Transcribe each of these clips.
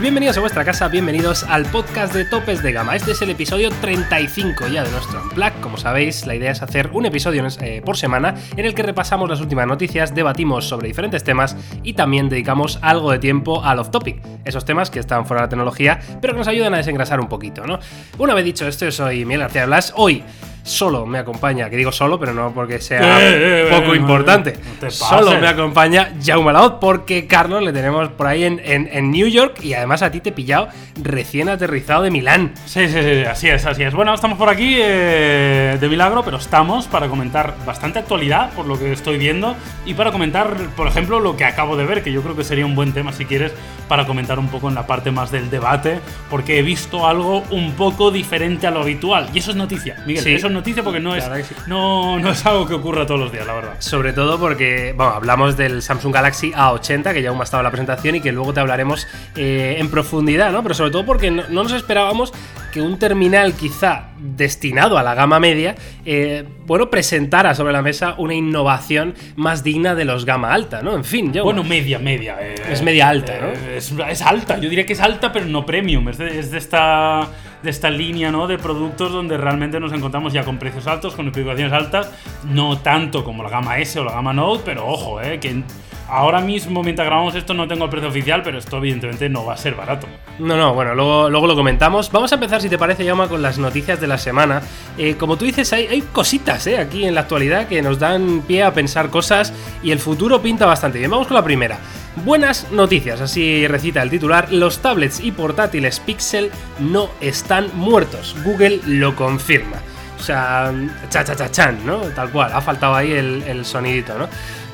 bienvenidos a vuestra casa, bienvenidos al podcast de Topes de Gama. Este es el episodio 35 ya de nuestro Unplugged. Como sabéis, la idea es hacer un episodio eh, por semana en el que repasamos las últimas noticias, debatimos sobre diferentes temas y también dedicamos algo de tiempo al off-topic, esos temas que están fuera de la tecnología, pero que nos ayudan a desengrasar un poquito, ¿no? Una vez dicho esto, yo soy Miguel García Blas. Hoy solo me acompaña, que digo solo, pero no porque sea Eh, eh, poco eh, importante. no te solo me acompaña Jaume Laoz, porque Carlos le tenemos por ahí en, en- en New York y además a ti te he pillado recién aterrizado de Milán. Sí, sí, sí, así es, así es. Bueno, estamos por aquí eh, de milagro, pero estamos para comentar bastante actualidad, por lo que estoy viendo, y para comentar, por ejemplo, lo que acabo de ver, que yo creo que sería un buen tema, si quieres, para comentar un poco en la parte más del debate, porque he visto algo un poco diferente a lo habitual. Y eso es noticia, Miguel, Sí. eso es noticia porque no es, sí. no, no es algo que ocurra todos los días, la verdad. Sobre todo porque, bueno, hablamos del Samsung Galaxy A80, que ya aún ha estado en la presentación y que luego te hablaremos eh, en profundidad, ¿no? Pero sobre todo porque no, no nos esperábamos que un terminal quizá destinado a la gama media, eh, bueno, presentara sobre la mesa una innovación más digna de los gama alta, ¿no? En fin, yo... Bueno, media, media. eh, Es media alta, ¿no? eh, Es, es alta, yo diría que es alta, pero no premium. Es de, es de esta, de esta línea ¿no? de productos donde realmente nos encontramos ya con precios altos, con especificaciones altas. No tanto como la gama S o la gama Note, pero ojo, eh, que ahora mismo, mientras grabamos esto, no tengo el precio oficial, pero esto evidentemente no va a ser barato. No, no, bueno, luego, luego lo comentamos. Vamos a empezar, si te parece, Yama, con las noticias de la semana. Eh, como tú dices, hay, hay cositas eh, aquí en la actualidad que nos dan pie a pensar cosas y el futuro pinta bastante bien. Vamos con la primera. Buenas noticias, así recita el titular. Los tablets y portátiles Pixel no están muertos. Google lo confirma. O sea, cha cha cha chan, ¿no? Tal cual, ha faltado ahí el, el sonidito, ¿no?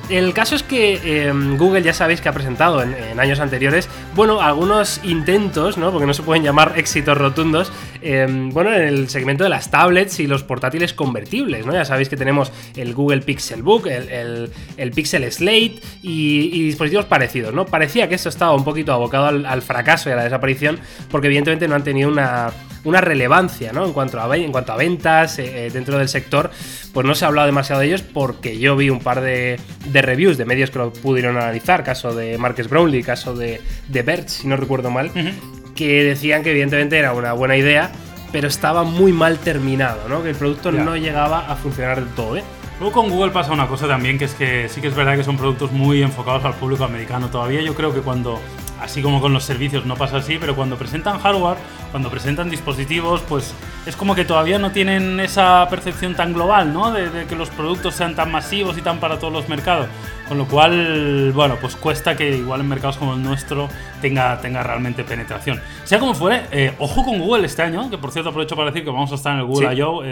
El caso es que eh, Google ya sabéis que ha presentado en, en años anteriores, bueno, algunos intentos, ¿no? Porque no se pueden llamar éxitos rotundos, eh, bueno, en el segmento de las tablets y los portátiles convertibles, ¿no? Ya sabéis que tenemos el Google Pixel Book, el, el- el Pixel Slate y, dispositivos parecidos, ¿no? Parecía que esto estaba un poquito abocado al, fracaso y a la desaparición, porque evidentemente no han tenido una, una relevancia, ¿no? En cuanto a, en cuanto a ventas eh, eh, dentro del sector, pues no se ha hablado demasiado de ellos porque yo vi un par de, de reviews de medios que lo pudieron analizar, caso de Marcus Brownlee, caso de, de Verge, si no recuerdo mal, que decían que evidentemente era una buena idea, pero estaba muy mal terminado, ¿no? Que el producto no llegaba a funcionar del todo, ¿eh? Luego con Google pasa una cosa también, que es que sí que es verdad que son productos muy enfocados al público americano. Todavía yo creo que cuando, así como con los servicios no pasa así, pero cuando presentan hardware, cuando presentan dispositivos, pues es como que todavía no tienen esa percepción tan global, ¿no? De, de que los productos sean tan masivos y tan para todos los mercados. Con lo cual, bueno, pues cuesta que igual en mercados como el nuestro tenga, tenga realmente penetración. Sea como fuere, eh, ojo con Google este año, que por cierto aprovecho para decir que vamos a estar en el Google Sí. I.O.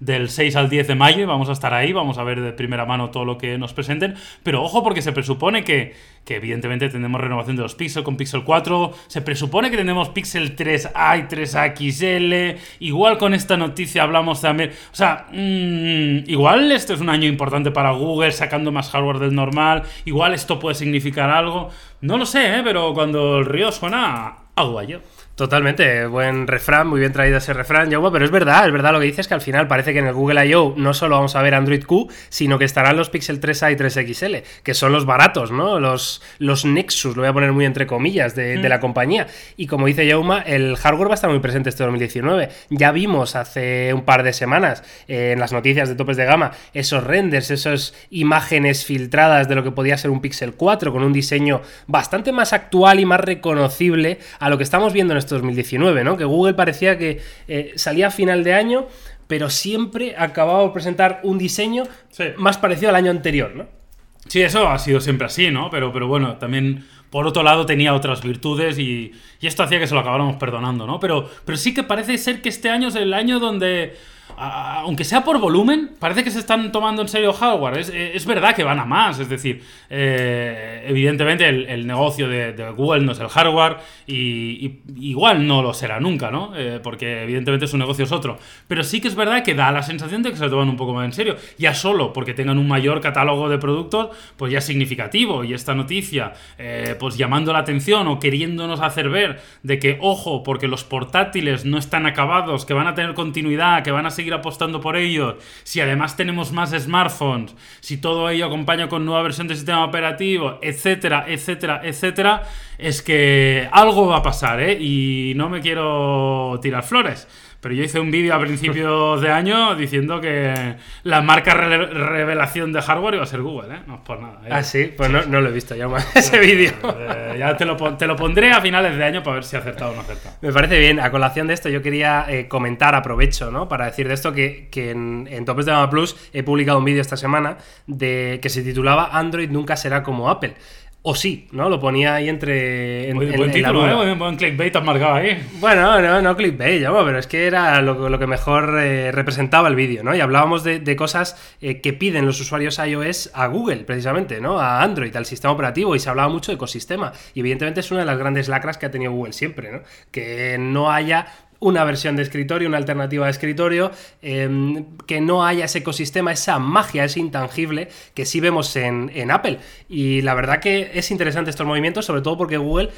del 6 al 10 de mayo y vamos a estar ahí, vamos a ver de primera mano todo lo que nos presenten. Pero ojo porque se presupone que, que evidentemente tendremos renovación de los Pixel con Pixel 4, se presupone que tendremos Pixel 3A y 3XL, igual con esta noticia hablamos también, o sea, mm, igual este es un año importante para Google sacando más hardware del normal, igual esto puede significar algo, no lo sé, ¿eh? pero cuando el río suena, agua yo. Totalmente, buen refrán, muy bien traído ese refrán, Jaume, pero es verdad, es verdad lo que dices que al final parece que en el Google I.O. no solo vamos a ver Android Q, sino que estarán los Pixel 3A y 3XL, que son los baratos, ¿no? Los, los Nexus, lo voy a poner muy entre comillas, de, de la compañía. Y como dice Jauma, el hardware va a estar muy presente este 2019. Ya vimos hace un par de semanas eh, en las noticias de topes de gama esos renders, esas imágenes filtradas de lo que podía ser un Pixel 4 con un diseño bastante más actual y más reconocible a lo que estamos viendo en este 2019, ¿no? Que Google parecía que eh, salía a final de año, pero siempre acababa por presentar un diseño Sí. más parecido al año anterior, ¿no? Sí, eso ha sido siempre así, ¿no? Pero, pero bueno, también por otro lado tenía otras virtudes y, y esto hacía que se lo acabáramos perdonando, ¿no? Pero, pero sí que parece ser que este año es el año donde, aunque sea por volumen, parece que se están tomando en serio hardware. Es, es verdad que van a más, es decir, eh, evidentemente el, el negocio de, Google no es el hardware y, igual no lo será nunca, ¿no? Eh, porque evidentemente su negocio es otro. Pero sí que es verdad que da la sensación de que se lo toman un poco más en serio. Ya solo porque tengan un mayor catálogo de productos, pues ya es significativo. Y esta noticia, eh, pues llamando la atención o queriéndonos hacer ver de que, ojo, porque los portátiles no están acabados, que van a tener continuidad, que van a seguir apostando por ellos, si además tenemos más smartphones, si todo ello acompaña con nueva versión del sistema operativo, etcétera, etcétera, etcétera, es que algo va a pasar, ¿eh? Y no me quiero tirar flores. Pero yo hice un vídeo a principios de año diciendo que la marca revelación de hardware iba a ser Google, ¿eh? No es por nada. ¿eh? Ah, sí, pues no, lo he visto ya más ese vídeo. Eh, ya te lo, te lo, pondré a finales de año para ver si ha acertado o no acertado. Me parece bien. A colación de esto, yo quería eh, comentar, aprovecho, ¿no? Para decir de esto que, que en, en, Topes de Gama Plus he publicado un vídeo esta semana de que se titulaba Android nunca será como Apple. O sí, ¿no? Lo ponía ahí entre. En, buen, título, ¿eh? Buen, clickbait has marcado ahí. Bueno, no, no clickbait, pero es que era lo, que mejor eh, representaba el vídeo, ¿no? Y hablábamos de, cosas eh, que piden los usuarios iOS a Google, precisamente, ¿no? A Android, al sistema operativo, y se hablaba mucho de ecosistema. Y evidentemente es una de las grandes lacras que ha tenido Google siempre, ¿no? Que no haya una versión de escritorio, una alternativa de escritorio, em, que no haya ese ecosistema, esa magia, ese intangible que sí vemos en, Apple. Y la verdad que es interesante estos movimientos, sobre todo porque Google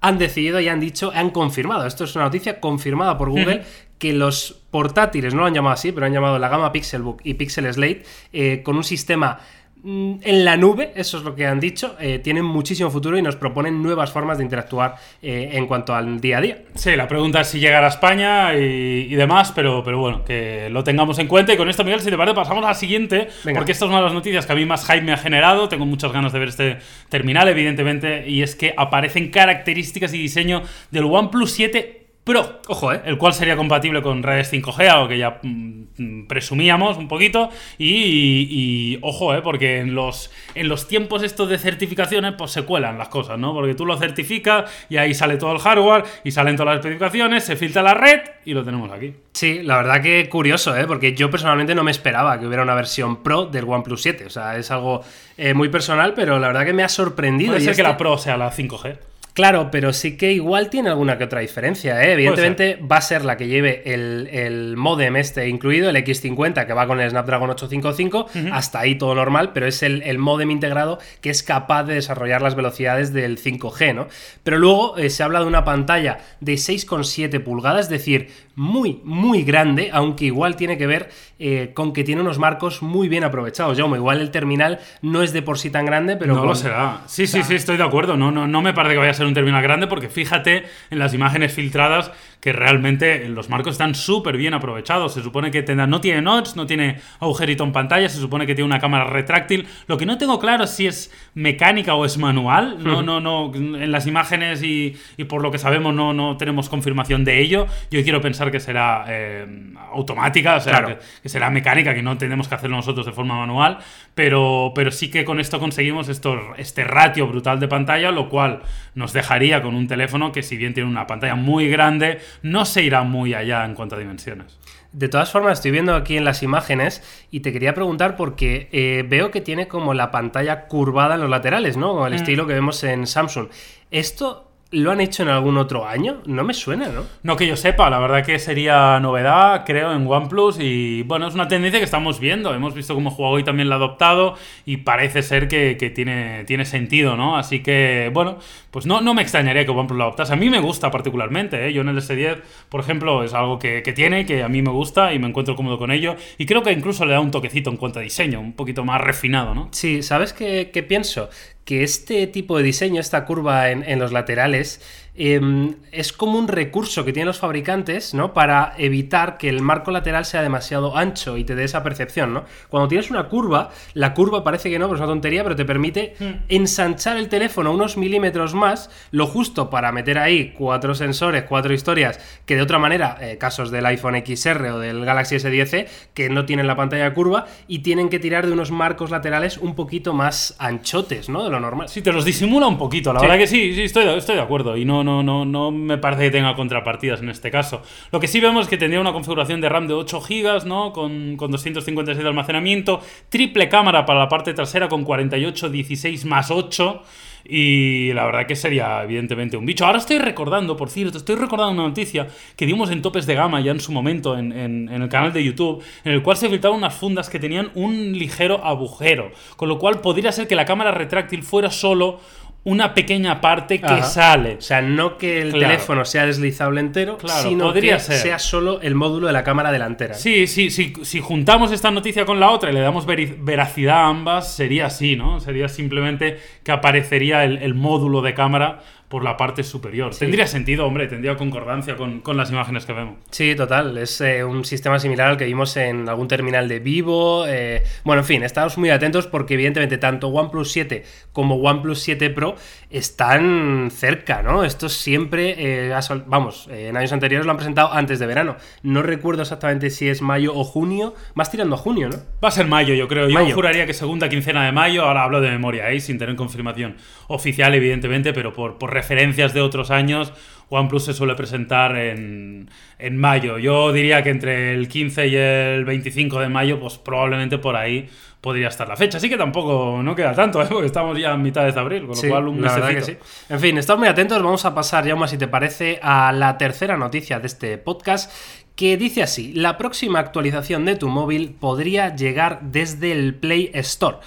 han decidido y han dicho, han confirmado, esto es una noticia confirmada por Google, que los portátiles, no lo han llamado así, pero han llamado la gama Pixelbook y Pixel Slate, eh, con un sistema en la nube, eso es lo que han dicho, eh, tienen muchísimo futuro y nos proponen nuevas formas de interactuar eh, en cuanto al día a día. Sí, la pregunta es si llegará a España y, demás, pero, pero bueno, que lo tengamos en cuenta. Y con esto, Miguel, si te parece, pasamos a la siguiente, porque esta es una de las noticias que a mí más hype me ha generado. Tengo muchas ganas de ver este terminal, evidentemente, y es que aparecen características y diseño del OnePlus 7 Pro, ojo, ¿eh? el cual sería compatible con redes 5G, algo que ya mm, mm, presumíamos un poquito. Y, ojo, ¿eh? porque en los, en los tiempos estos de certificaciones, pues se cuelan las cosas, ¿no? Porque tú lo certificas y ahí sale todo el hardware y salen todas las especificaciones, se filtra la red y lo tenemos aquí. Sí, la verdad que curioso, ¿eh? porque yo personalmente no me esperaba que hubiera una versión Pro del OnePlus 7. O sea, es algo eh, muy personal, pero la verdad que me ha sorprendido. Puede ser que la Pro sea la 5G. Claro, pero sí que igual tiene alguna que otra diferencia. ¿eh? Evidentemente va a ser la que lleve el, modem este incluido, el X50, que va con el Snapdragon 855. Hasta ahí todo normal, pero es el, modem integrado que es capaz de desarrollar las velocidades del 5G, ¿no? Pero luego eh, se habla de una pantalla de 6,7 pulgadas, es decir, muy, muy grande, aunque igual tiene que ver eh, con que tiene unos marcos muy bien aprovechados. Jaume, igual el terminal no es de por sí tan grande, pero. No lo será. Sí, sí, sí, estoy de acuerdo. No, no, no me parece que vaya a ser un terminal grande, porque fíjate en las imágenes filtradas que realmente los marcos están súper bien aprovechados. Se supone que no tiene notch, no tiene agujerito en pantalla, se supone que tiene una cámara retráctil. Lo que no tengo claro es si es mecánica o es manual. No, no, no. En las imágenes y, por lo que sabemos no, no tenemos confirmación de ello. Yo quiero pensar que será eh, automática, o sea, que, será mecánica, que no tenemos que hacerlo nosotros de forma manual. Pero, pero sí que con esto conseguimos esto, este ratio brutal de pantalla, lo cual nos dejaría con un teléfono que si bien tiene una pantalla muy grande, no se irá muy allá en cuanto a dimensiones. De todas formas, estoy viendo aquí en las imágenes y te quería preguntar porque eh, veo que tiene como la pantalla curvada en los laterales, ¿no? El mm. estilo que vemos en Samsung. ¿Esto ¿Lo han hecho en algún otro año? No me suena, ¿no? No que yo sepa, la verdad que sería novedad, creo, en OnePlus. Y bueno, es una tendencia que estamos viendo. Hemos visto cómo Huawei también la ha adoptado y parece ser que, tiene, tiene sentido, ¿no? Así que, bueno, pues no, no me extrañaría que OnePlus la adoptase. A mí me gusta particularmente, ¿eh? Yo en el S10, por ejemplo, es algo que, que tiene, que a mí me gusta y me encuentro cómodo con ello. Y creo que incluso le da un toquecito en cuanto a diseño, un poquito más refinado, ¿no? Sí, ¿sabes qué, qué pienso? Que este tipo de diseño, esta curva en, en los laterales, Em, es como un recurso que tienen los fabricantes, ¿no? Para evitar que el marco lateral sea demasiado ancho y te dé esa percepción, ¿no? Cuando tienes una curva, la curva parece que no, pero es una tontería, pero te permite hmm. ensanchar el teléfono unos milímetros más, lo justo para meter ahí cuatro sensores, cuatro historias, que de otra manera, eh, casos del iPhone XR o del Galaxy S10, que no tienen la pantalla curva y tienen que tirar de unos marcos laterales un poquito más anchotes, ¿no? De lo normal. Sí, te los disimula un poquito, la verdad que sí, sí, estoy, estoy de acuerdo. Y no, no, no, me parece que tenga contrapartidas en este caso. Lo que sí vemos es que tendría una configuración de RAM de 8 GB, ¿no? Con, con 256 de almacenamiento, triple cámara para la parte trasera con 48, 16 más 8. Y la verdad que sería evidentemente un bicho. Ahora estoy recordando, por cierto, estoy recordando una noticia que dimos en Topes de Gama ya en su momento en, en, el canal de YouTube, en el cual se filtraron unas fundas que tenían un ligero agujero. Con lo cual podría ser que la cámara retráctil fuera solo una pequeña parte que Ajá. sale. O sea, no que el Claro. teléfono sea deslizable entero, Claro, sino podría que ser. sea solo el módulo de la cámara delantera. Sí, sí, sí, si juntamos esta noticia con la otra y le damos veracidad a ambas, sería así, ¿no? Sería simplemente que aparecería el, el módulo de cámara por la parte superior. Tendría sentido, hombre, tendría concordancia con, con las imágenes que vemos. Sí, total. Es eh, un sistema similar al que vimos en algún terminal de Vivo. eh, Bueno, en fin, estamos muy atentos porque evidentemente tanto OnePlus 7 como OnePlus 7 Pro están cerca, ¿no? Esto siempre, eh, vamos, en años anteriores lo han presentado antes de verano. No recuerdo exactamente si es mayo o junio. Más tirando a junio, ¿no? Va a ser mayo, yo creo. Yo juraría que segunda quincena de mayo, ahora hablo de memoria, ¿eh? sin tener confirmación oficial, evidentemente, pero por, por referencias de otros años, OnePlus se suele presentar en, en mayo. Yo diría que entre el 15 y el 25 de mayo, pues probablemente por ahí podría estar la fecha. Así que tampoco no queda tanto, ¿eh? porque estamos ya en mitad de abril, con lo Sí, cual un la verdad que sí. En fin, estamos muy atentos. Vamos a pasar, ya si te parece, a la tercera noticia de este podcast. Que dice así: La próxima actualización de tu móvil podría llegar desde el Play Store.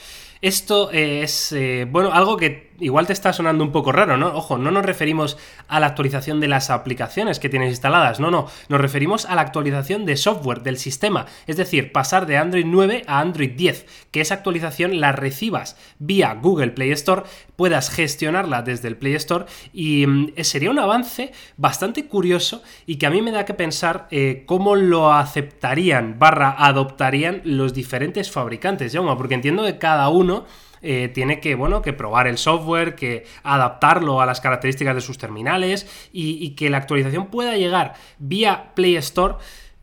Esto es, eh, bueno, algo que igual te está sonando un poco raro, ¿no? Ojo, no nos referimos a la actualización de las aplicaciones que tienes instaladas, no, no, nos referimos a la actualización de software del sistema, es decir, pasar de Android 9 a Android 10, que esa actualización la recibas vía Google Play Store, puedas gestionarla desde el Play Store y mm, sería un avance bastante curioso y que a mí me da que pensar eh, cómo lo aceptarían barra adoptarían los diferentes fabricantes, Jaume, porque entiendo que cada uno eh, tiene que, bueno, que probar el software, que adaptarlo a las características de sus terminales y, que la actualización pueda llegar vía Play Store.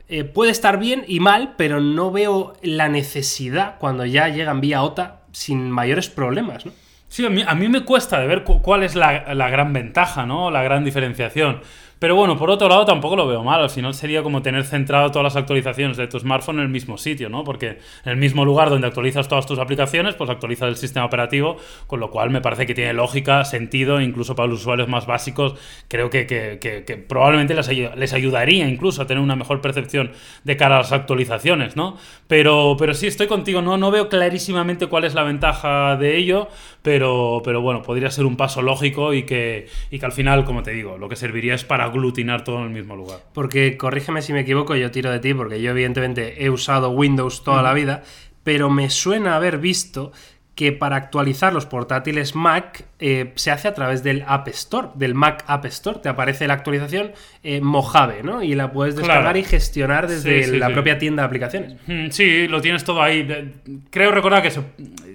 eh, puede estar bien y mal, pero no veo la necesidad cuando ya llegan vía OTA sin mayores problemas. Sí, a mí, a mí me cuesta de ver cu- cuál es la, la gran ventaja, ¿no? La gran diferenciación. Pero bueno, por otro lado tampoco lo veo mal. Al final sería como tener centrado todas las actualizaciones de tu smartphone en el mismo sitio, ¿no? Porque en el mismo lugar donde actualizas todas tus aplicaciones, pues actualizas el sistema operativo, con lo cual me parece que tiene lógica, sentido, incluso para los usuarios más básicos, creo que, que- que- probablemente les, les ayudaría incluso a tener una mejor percepción de cara a las actualizaciones, ¿no? Pero, pero sí, estoy contigo, no, no veo clarísimamente cuál es la ventaja de ello, pero, pero bueno, podría ser un paso lógico y que, y que al final, como te digo, lo que serviría es para aglutinar todo en el mismo lugar. Porque corrígeme si me equivoco, yo tiro de ti, porque yo evidentemente he usado Windows toda la vida, pero me suena haber visto que para actualizar los portátiles Mac eh, se hace a través del App Store, del Mac App Store. Te aparece la actualización eh, Mojave, ¿no? Y la puedes descargar Claro. y gestionar desde Sí, sí, la sí. propia tienda de aplicaciones. Mm, Sí, lo tienes todo ahí. Creo recordar que se,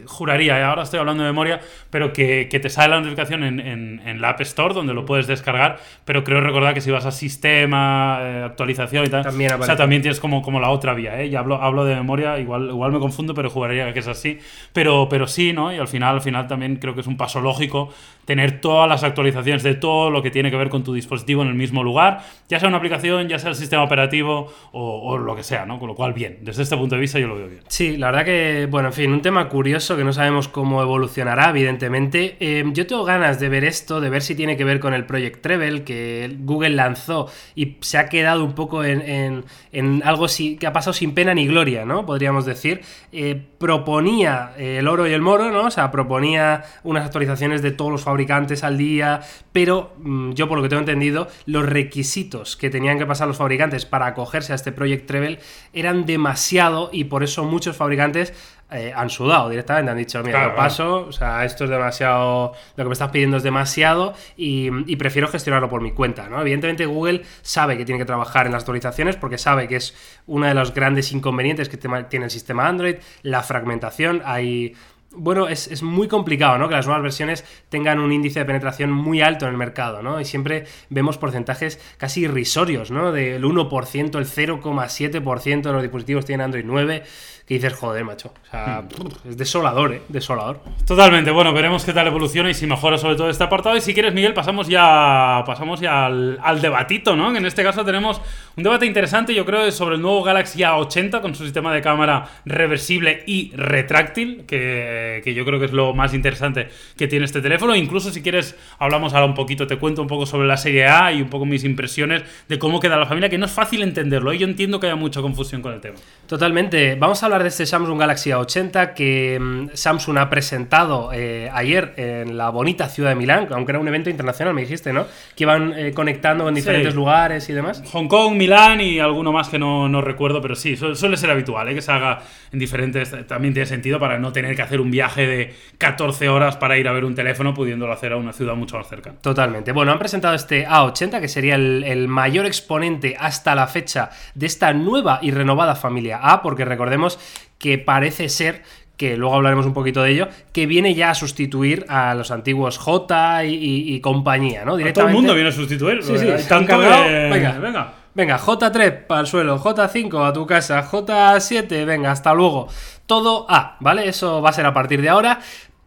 juraría, eh, ahora estoy hablando de memoria, pero que, que te sale la notificación en, en- en la App Store donde lo puedes descargar, pero creo recordar que si vas a sistema, actualización y tal, También o sea, también tienes como, como la otra vía, ¿eh? Y hablo, hablo de memoria, igual, igual me confundo, pero juraría que es así. Pero, pero sí, ¿no? Y al final, al final también creo que es un paso lógico tener todas las actualizaciones de todo lo que tiene que ver con tu dispositivo en el mismo lugar, ya sea una aplicación, ya sea el sistema operativo o, o lo que sea, ¿no? Con lo cual, bien, desde este punto de vista yo lo veo bien. Sí, la verdad que, bueno, en fin, un tema curioso que no sabemos cómo evolucionará, evidentemente. Eh, yo tengo ganas de ver esto, de ver si tiene que ver con el Project Treble que Google lanzó y se ha quedado un poco en, en- en algo si- que ha pasado sin pena ni gloria, ¿no? Podríamos decir. Eh, proponía eh, el oro y el moro, ¿no? O sea, proponía unas actualizaciones de todos los fabricantes al día, pero mm, yo por lo que tengo entendido, los requisitos que tenían que pasar los fabricantes para acogerse a este Project Treble eran demasiado y por eso muchos fabricantes eh, han sudado directamente, han dicho, mira, Claro, lo paso, o sea, esto es demasiado, lo que me estás pidiendo es demasiado y, y prefiero gestionarlo por mi cuenta, ¿no? Evidentemente Google sabe que tiene que trabajar en las actualizaciones porque sabe que es uno de los grandes inconvenientes que tiene el sistema Android, la fragmentación, hay... Bueno, es, es muy complicado, ¿no? Que las nuevas versiones tengan un índice de penetración muy alto en el mercado, ¿no? Y siempre vemos porcentajes casi irrisorios, ¿no? Del 1%, el 0,7% de los dispositivos tienen Android 9, que dices, joder, macho. O sea, es desolador, ¿eh? Desolador. Totalmente, bueno, veremos qué tal evoluciona y si mejora sobre todo este apartado. Y si quieres, Miguel, pasamos ya, pasamos ya al, al debatito, ¿no? Que en este caso tenemos un debate interesante, yo creo, sobre el nuevo Galaxy A80 con su sistema de cámara reversible y retráctil, que eh, que yo creo que es lo más interesante que tiene este teléfono. Incluso si quieres, hablamos ahora un poquito, te cuento un poco sobre la serie A y un poco mis impresiones de cómo queda la familia, que no es fácil entenderlo. Y yo entiendo que haya mucha confusión con el tema. Totalmente. Vamos a hablar de este Samsung Galaxy A80 que mm, Samsung ha presentado eh, ayer en la bonita ciudad de Milán, aunque era un evento internacional, me dijiste, ¿no? Que iban eh, conectando en diferentes lugares y demás. Hong Kong, Milán y alguno más que no, no recuerdo, pero sí, suele ser habitual, ¿eh? que se haga en diferentes. También tiene sentido para no tener que hacer un viaje de 14 horas para ir a ver un teléfono, pudiéndolo hacer a una ciudad mucho más cercana. Totalmente. Bueno, han presentado este A80, que sería el, el mayor exponente hasta la fecha de esta nueva y renovada familia A, porque recordemos que parece ser que luego hablaremos un poquito de ello, que viene ya a sustituir a los antiguos J y, compañía, ¿no? Directamente. todo el mundo viene a sustituir. Sí, sí, cargados. Venga, venga. Venga, J3 para el suelo, J5 a tu casa, J7, venga, hasta luego. Todo A, ¿vale? Eso va a ser a partir de ahora.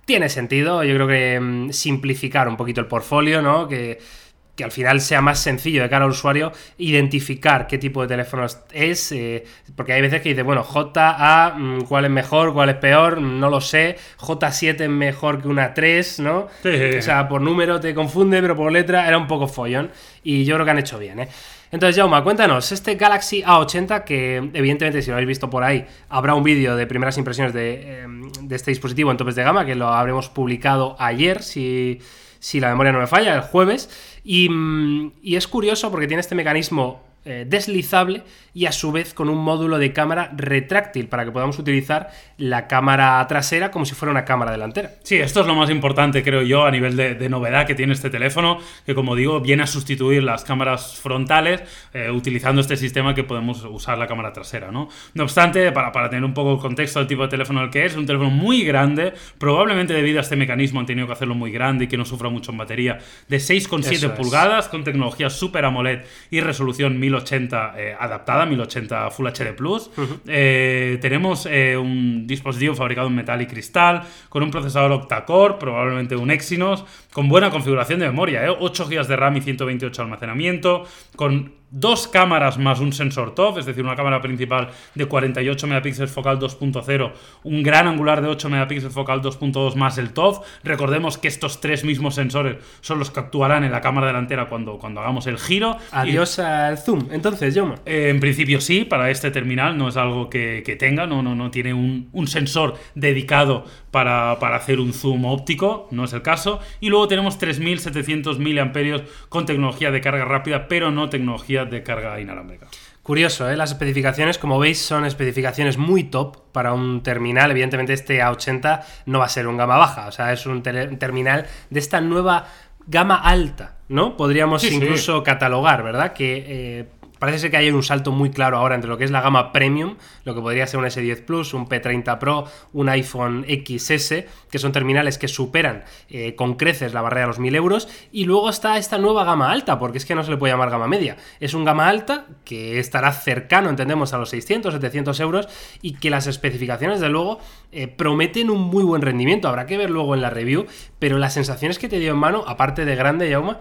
Tiene sentido, yo creo que mm, simplificar un poquito el portfolio, ¿no? Que que al final sea más sencillo de cara al usuario identificar qué tipo de teléfono es, eh, porque hay veces que dice, bueno, JA, mm, ¿cuál es mejor? ¿Cuál es peor? No lo sé. J7 es mejor que una 3, ¿no? O sea, por número te confunde, pero por letra era un poco follón. Y yo creo que han hecho bien, ¿eh? Entonces, Jauma, cuéntanos, este Galaxy A80, que evidentemente si lo habéis visto por ahí, habrá un vídeo de primeras impresiones de, em, de este dispositivo en topes de gama, que lo habremos publicado ayer, si si la memoria no me falla, el jueves. Y, mm, y es curioso porque tiene este mecanismo eh, deslizable y a su vez con un módulo de cámara retráctil para que podamos utilizar la cámara trasera como si fuera una cámara delantera. Sí, esto es lo más importante creo yo a nivel de, novedad que tiene este teléfono, que como digo viene a sustituir las cámaras frontales eh, utilizando este sistema que podemos usar la cámara trasera. No, no obstante, para, para tener un poco el contexto del tipo de teléfono el que es, es un teléfono muy grande, probablemente debido a este mecanismo han tenido que hacerlo muy grande y que no sufra mucho en batería, de 6,7 pulgadas con tecnología Super AMOLED y resolución 1080 1080 eh, adaptada, 1080 Full HD Plus. Eh, tenemos eh, un dispositivo fabricado en metal y cristal, con un procesador octa-core, probablemente un Exynos, con buena configuración de memoria, 8 GB de RAM y 128 de almacenamiento, con dos cámaras más un sensor TOF, es decir, una cámara principal de 48 megapíxeles focal 2.0, un gran angular de 8 megapíxeles focal 2.2 más el TOF. Recordemos que estos tres mismos sensores son los que actuarán en la cámara delantera cuando, cuando hagamos el giro. Adiós al zoom, entonces, Joma. Eh, en principio sí, para este terminal no es algo que, tenga, no, no, no tiene un, un sensor dedicado para, para, hacer un zoom óptico, no es el caso. Y luego tenemos 3700 mAh con tecnología de carga rápida, pero no tecnología de carga inalámbrica. Curioso, ¿eh? las especificaciones, como veis, son especificaciones muy top para un terminal. Evidentemente, este A80 no va a ser un gama baja, o sea, es un, terminal de esta nueva gama alta, ¿no? Podríamos incluso catalogar, ¿verdad? Que eh, Parece ser que hay un salto muy claro ahora entre lo que es la gama premium, lo que podría ser un S10 Plus, un P30 Pro, un iPhone XS, que son terminales que superan eh, con creces la barrera de los 1000 euros, y luego está esta nueva gama alta, porque es que no se le puede llamar gama media. Es un gama alta que estará cercano, entendemos, a los 600, 700 euros, y que las especificaciones, de luego, eh, prometen un muy buen rendimiento. Habrá que ver luego en la review, pero las sensaciones que te dio en mano, aparte de grande, Yauma,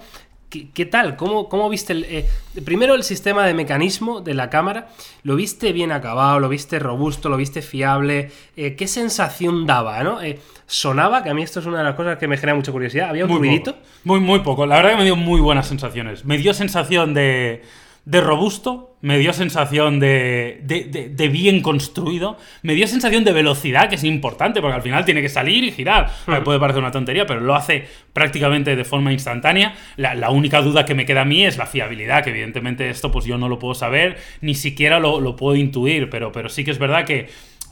¿Qué, tal? ¿Cómo, cómo viste el, eh, primero el sistema de mecanismo de la cámara? ¿Lo viste bien acabado? ¿Lo viste robusto? ¿Lo viste fiable? Eh, ¿Qué sensación daba? ¿no? Eh, ¿Sonaba? Que a mí esto es una de las cosas que me genera mucha curiosidad. ¿Había un ruidito? Muy, muy poco. La verdad que me dio muy buenas sensaciones. Me dio sensación de de robusto, me dio sensación de, de, bien construido, me dio sensación de velocidad, que es importante, porque al final tiene que salir y girar. Me puede parecer una tontería, pero lo hace prácticamente de forma instantánea. La, única duda que me queda a mí es la fiabilidad, que evidentemente esto pues yo no lo puedo saber, ni siquiera lo, lo puedo intuir, pero, pero sí que es verdad que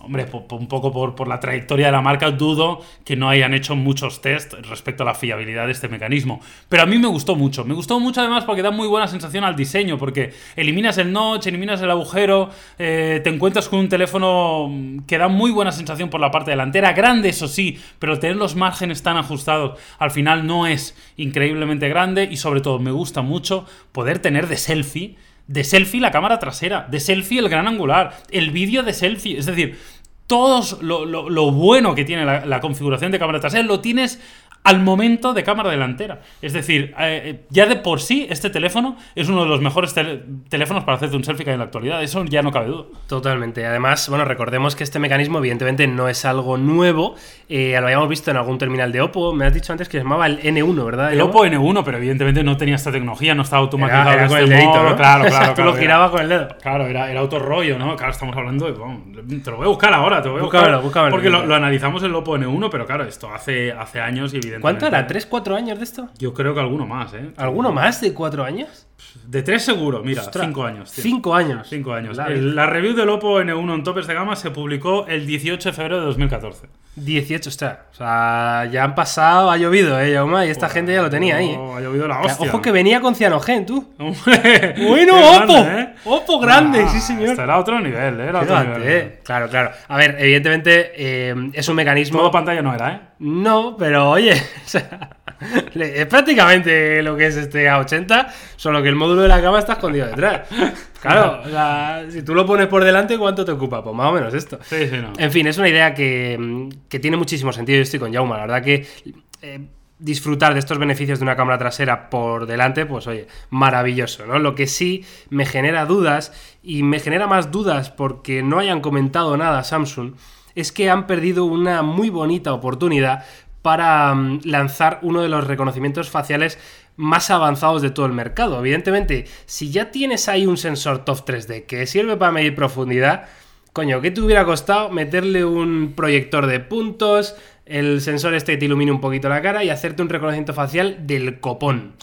hombre, un poco por, la trayectoria de la marca, dudo que no hayan hecho muchos test respecto a la fiabilidad de este mecanismo. Pero a mí me gustó mucho. Me gustó mucho además porque da muy buena sensación al diseño, porque eliminas el notch, eliminas el agujero, eh, te encuentras con un teléfono que da muy buena sensación por la parte delantera, grande eso sí, pero tener los márgenes tan ajustados al final no es increíblemente grande y sobre todo me gusta mucho poder tener de selfie de selfie la cámara trasera, de selfie el gran angular, el vídeo de selfie. Es decir, todo lo, bueno que tiene la, configuración de cámara trasera lo tienes al momento de cámara delantera. Es decir, eh, ya de por sí este teléfono es uno de los mejores teléfonos para hacerte un selfie que hay en la actualidad. Eso ya no cabe duda. Totalmente. Además, bueno, recordemos que este mecanismo evidentemente no es algo nuevo. Eh, lo habíamos visto en algún terminal de Oppo. Me has dicho antes que se llamaba el N1, ¿verdad? El Oppo N1, pero evidentemente no tenía esta tecnología, no estaba automatizado. Era, con este el dedito, ¿no? Claro, claro. Tú lo girabas con el dedo. Claro, era, era otro rollo, ¿no? Claro, estamos hablando de... te lo voy a buscar ahora, te lo voy a buscar. Búscamelo, búscamelo. Porque lo, lo, analizamos el Oppo N1, pero claro, esto hace, hace años y evidentemente... ¿Cuánto era? ¿3, 4 años de esto? Yo creo que alguno más, ¿eh? ¿Alguno más de 4 años? De 3 seguro, mira, 5 años. 5 años. 5 años. La, la, review del Oppo N1 en topes de gama se publicó el 18 de febrero de 2014. 18, está. O sea, ya han pasado, ha llovido, ¿eh, Yauma? Y esta oh, gente ya lo tenía ahí. ¿eh? Ha llovido la hostia. Ojo que venía con cianogen, tú. Bueno, Oppo. Grande, ¿eh? Oppo grande, ah, sí, señor. Este era otro nivel, ¿eh? Era otro nivel. Eh. Claro, claro. A ver, evidentemente eh, es un mecanismo. Todo pantalla no era, ¿eh? No, pero oye, o sea, es prácticamente lo que es este A80, solo que el módulo de la cama está escondido detrás. Claro, o sea, si tú lo pones por delante, ¿cuánto te ocupa? Pues más o menos esto. Sí, sí, no. En fin, es una idea que, que tiene muchísimo sentido. Yo estoy con Jauma, la verdad que. Eh, disfrutar de estos beneficios de una cámara trasera por delante, pues oye, maravilloso, ¿no? Lo que sí me genera dudas, y me genera más dudas porque no hayan comentado nada Samsung, es que han perdido una muy bonita oportunidad para um, lanzar uno de los reconocimientos faciales más avanzados de todo el mercado. Evidentemente, si ya tienes ahí un sensor TOF 3D que sirve para medir profundidad, coño, ¿qué te hubiera costado meterle un proyector de puntos, el sensor este te ilumine un poquito la cara y hacerte un reconocimiento facial del copón?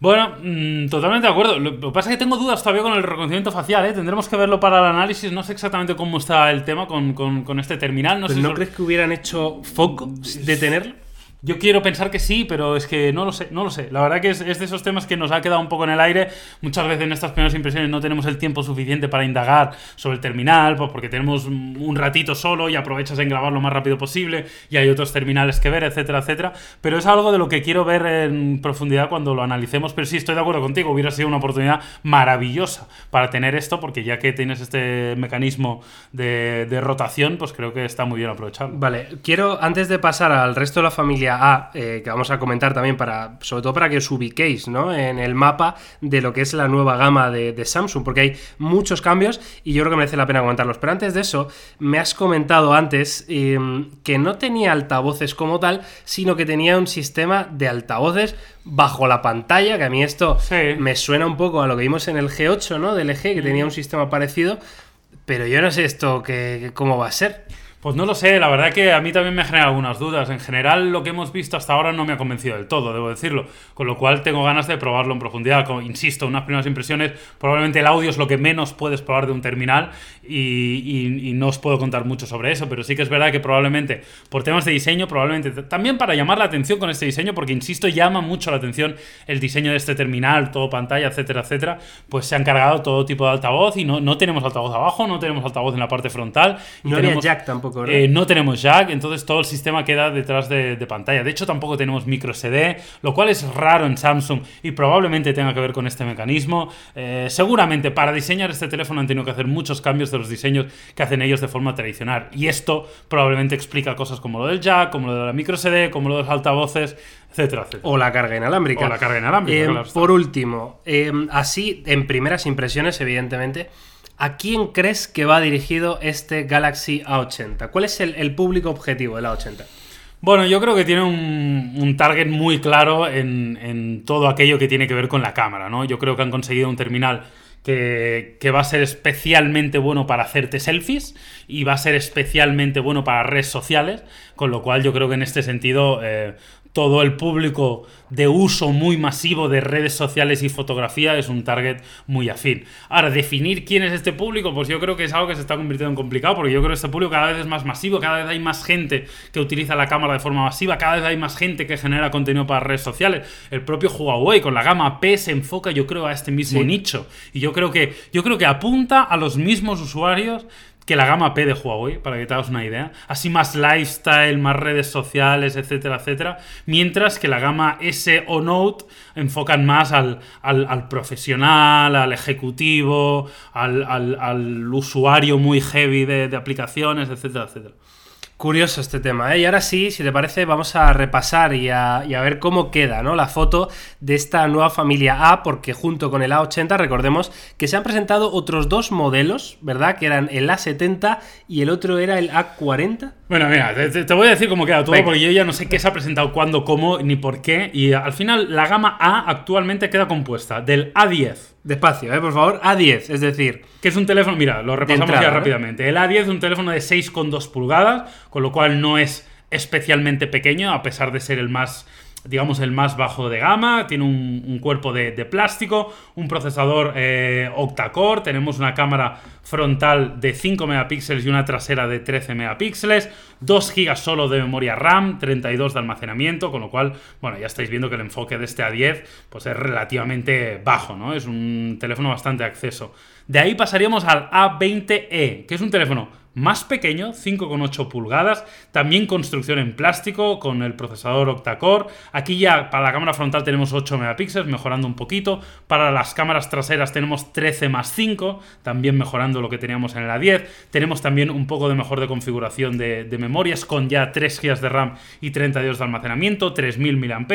Bueno, mmm, totalmente de acuerdo. Lo que pasa es que tengo dudas todavía con el reconocimiento facial, ¿eh? Tendremos que verlo para el análisis. No sé exactamente cómo está el tema con, con, con este terminal. No, ¿Pero sé no si- crees que hubieran hecho foco de tenerlo? Yo quiero pensar que sí, pero es que no lo sé, no lo sé. La verdad que es, es, de esos temas que nos ha quedado un poco en el aire. Muchas veces en estas primeras impresiones no tenemos el tiempo suficiente para indagar sobre el terminal, pues porque tenemos un ratito solo y aprovechas en grabar lo más rápido posible y hay otros terminales que ver, etcétera, etcétera. Pero es algo de lo que quiero ver en profundidad cuando lo analicemos. Pero sí, estoy de acuerdo contigo, hubiera sido una oportunidad maravillosa para tener esto, porque ya que tienes este mecanismo de, de rotación, pues creo que está muy bien aprovechado. Vale, quiero, antes de pasar al resto de la familia A, eh, que vamos a comentar también, para, sobre todo para que os ubiquéis ¿no? en el mapa de lo que es la nueva gama de, de, Samsung, porque hay muchos cambios y yo creo que merece la pena comentarlos. Pero antes de eso, me has comentado antes eh, que no tenía altavoces como tal, sino que tenía un sistema de altavoces bajo la pantalla, que a mí esto Sí. me suena un poco a lo que vimos en el G8, ¿no? Del LG, que tenía un sistema parecido, pero yo no sé esto que, cómo va a ser. Pues no lo sé, la verdad que a mí también me genera algunas dudas. En general, lo que hemos visto hasta ahora no me ha convencido del todo, debo decirlo. Con lo cual tengo ganas de probarlo en profundidad. Como, insisto, unas primeras impresiones, probablemente el audio es lo que menos puedes probar de un terminal y, y, y, no os puedo contar mucho sobre eso, pero sí que es verdad que probablemente por temas de diseño, probablemente también para llamar la atención con este diseño, porque insisto, llama mucho la atención el diseño de este terminal, todo pantalla, etcétera, etcétera, pues se han cargado todo tipo de altavoz y no, no tenemos altavoz abajo, no tenemos altavoz en la parte frontal. no tenemos, había jack tampoco. ¿no? Eh, no tenemos jack, entonces todo el sistema queda detrás de, de, pantalla. De hecho, tampoco tenemos micro SD, lo cual es raro en Samsung y probablemente tenga que ver con este mecanismo. Eh, seguramente para diseñar este teléfono han tenido que hacer muchos cambios de los diseños que hacen ellos de forma tradicional. Y esto probablemente explica cosas como lo del jack, como lo de la micro SD, como lo de los altavoces, etcétera, etcétera. O la carga inalámbrica. O la carga inalámbrica. Eh, claro, por último, eh, así en primeras impresiones, evidentemente. ¿A quién crees que va dirigido este Galaxy A80? ¿Cuál es el, el público objetivo del A80? Bueno, yo creo que tiene un, un target muy claro en, en, todo aquello que tiene que ver con la cámara, ¿no? Yo creo que han conseguido un terminal que, que, va a ser especialmente bueno para hacerte selfies y va a ser especialmente bueno para redes sociales, con lo cual yo creo que en este sentido eh, todo el público de uso muy masivo de redes sociales y fotografía es un target muy afín. Ahora, definir quién es este público, pues yo creo que es algo que se está convirtiendo en complicado, porque yo creo que este público cada vez es más masivo, cada vez hay más gente que utiliza la cámara de forma masiva, cada vez hay más gente que genera contenido para redes sociales. El propio Huawei con la gama P se enfoca, yo creo, a este mismo sí. nicho. Y yo creo que, yo creo que apunta a los mismos usuarios que la gama P de Huawei, para que te hagas una idea. Así más lifestyle, más redes sociales, etcétera, etcétera. Mientras que la gama S o Note enfocan más al, al, al profesional, al ejecutivo, al, al, usuario muy heavy de, de aplicaciones, etcétera, etcétera. Curioso este tema, ¿eh? Y ahora sí, si te parece, vamos a repasar y a, y a, ver cómo queda, ¿no? La foto de esta nueva familia A, porque junto con el A80, recordemos que se han presentado otros dos modelos, ¿verdad? Que eran el A70 y el otro era el A40. Bueno, mira, te, te voy a decir cómo queda todo, Venga. porque yo ya no sé qué se ha presentado, cuándo, cómo, ni por qué. Y al final, la gama A actualmente queda compuesta del A10. Despacio, ¿eh? por favor, A10, es decir... Que es un teléfono, mira, lo repasamos entrada, ya rápidamente. El A10 es un teléfono de 6,2 pulgadas, con lo cual no es especialmente pequeño, a pesar de ser el más digamos, el más bajo de gama, tiene un, un cuerpo de, de, plástico, un procesador eh, octa-core, tenemos una cámara frontal de 5 megapíxeles y una trasera de 13 megapíxeles, 2 GB solo de memoria RAM, 32 de almacenamiento, con lo cual, bueno, ya estáis viendo que el enfoque de este A10 pues es relativamente bajo, ¿no? Es un teléfono bastante acceso. De ahí pasaríamos al A20e, que es un teléfono más pequeño, 5,8 pulgadas, también construcción en plástico con el procesador octa-core. Aquí ya para la cámara frontal tenemos 8 megapíxeles, mejorando un poquito. Para las cámaras traseras tenemos 13 más 5, también mejorando lo que teníamos en el A10. Tenemos también un poco de mejor de configuración de, de memorias con ya 3 GB de RAM y 32 de almacenamiento, 3000 mAh.